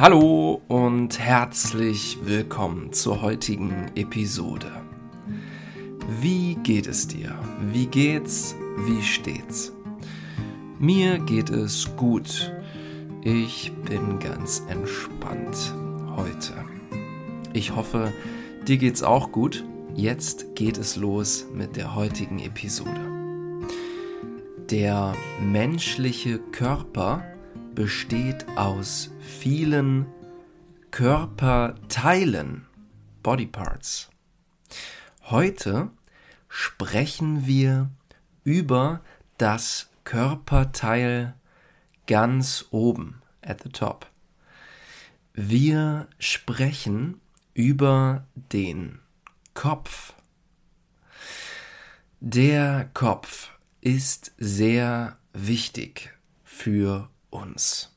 Hallo und herzlich willkommen zur heutigen Episode. Wie geht es dir? Wie geht's? Wie steht's? Mir geht es gut. Ich bin ganz entspannt heute. Ich hoffe, dir geht's auch gut. Jetzt geht es los mit der heutigen Episode. Der menschliche Körper besteht aus vielen Körperteilen, Body Parts. Heute sprechen wir über das Körperteil ganz oben, at the top. Wir sprechen über den Kopf. Der Kopf ist sehr wichtig für uns.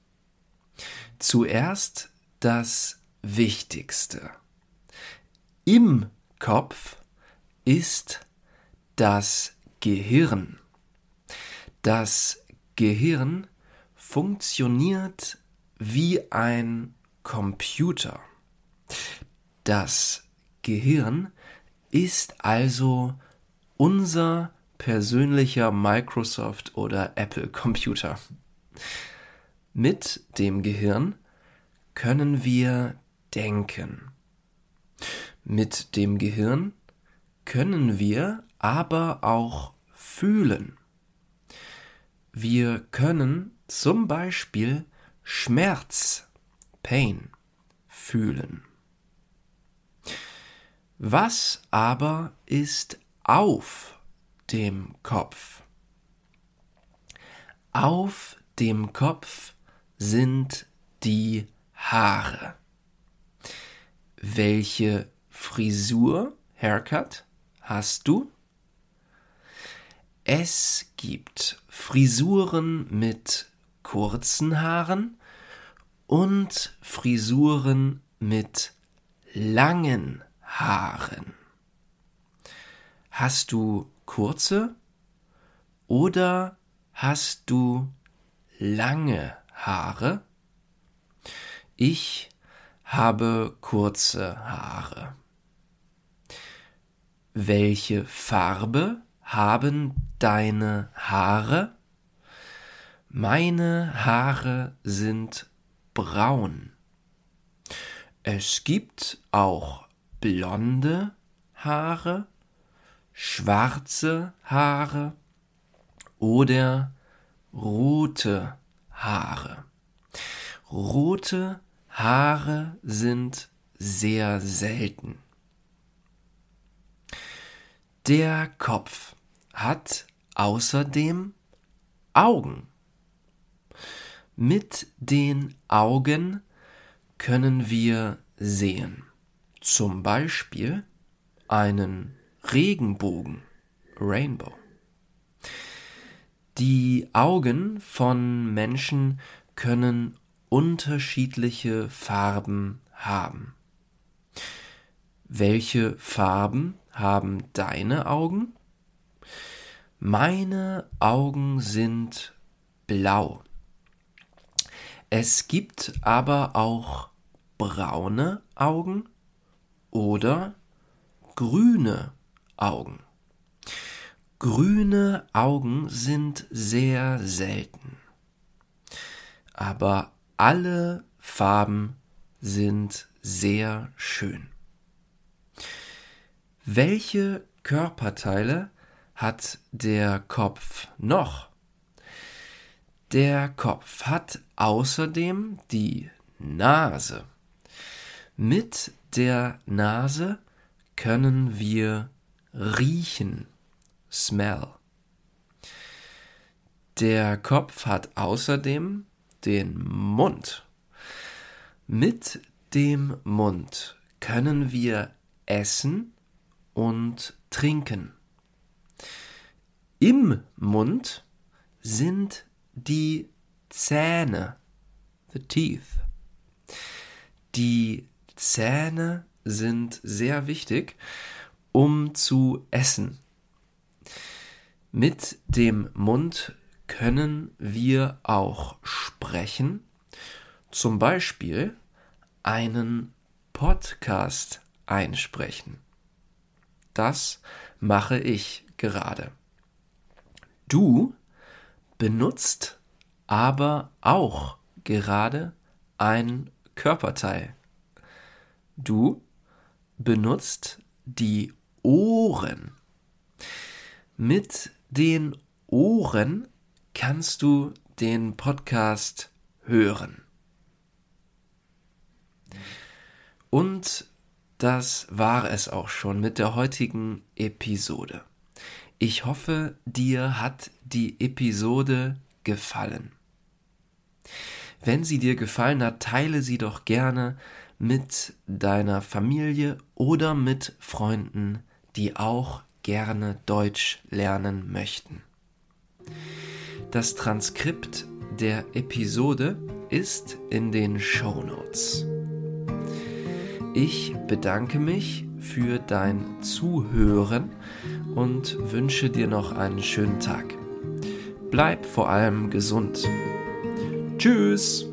Zuerst das Wichtigste. Im Kopf ist das Gehirn. Das Gehirn funktioniert wie ein Computer. Das Gehirn ist also unser persönlicher Microsoft oder Apple Computer. Mit dem Gehirn können wir denken. Mit dem Gehirn können wir aber auch fühlen. Wir können zum Beispiel Schmerz, Pain, fühlen. Was aber ist auf dem Kopf? Auf dem Kopf sind die Haare. Welche Frisur, Haircut, hast du? Es gibt Frisuren mit kurzen Haaren und Frisuren mit langen Haaren. Hast du kurze oder hast du lange Haare? Ich habe kurze Haare. Welche Farbe haben deine Haare? Meine Haare sind braun. Es gibt auch blonde Haare, schwarze Haare oder rote Haare. Haare. Rote Haare sind sehr selten. Der Kopf hat außerdem Augen. Mit den Augen können wir sehen. Zum Beispiel einen Regenbogen, Rainbow. Die Augen von Menschen können unterschiedliche Farben haben. Welche Farben haben deine Augen? Meine Augen sind blau. Es gibt aber auch braune Augen oder grüne Augen. Grüne Augen sind sehr selten. Aber alle Farben sind sehr schön. Welche Körperteile hat der Kopf noch? Der Kopf hat außerdem die Nase. Mit der Nase können wir riechen smell. Der Kopf hat außerdem den Mund. Mit dem Mund können wir essen und trinken. Im Mund sind die Zähne, the teeth. Die Zähne sind sehr wichtig, um zu essen. Mit dem Mund können wir auch sprechen. Zum Beispiel einen Podcast einsprechen. Das mache ich gerade. Du benutzt aber auch gerade ein Körperteil. Du benutzt die Ohren. Mit den Ohren kannst du den Podcast hören. Und das war es auch schon mit der heutigen Episode. Ich hoffe, dir hat die Episode gefallen. Wenn sie dir gefallen hat, teile sie doch gerne mit deiner Familie oder mit Freunden, die auch gerne Deutsch lernen möchten. Das Transkript der Episode ist in den Show Notes. Ich bedanke mich für dein Zuhören und wünsche dir noch einen schönen Tag. Bleib vor allem gesund. Tschüss!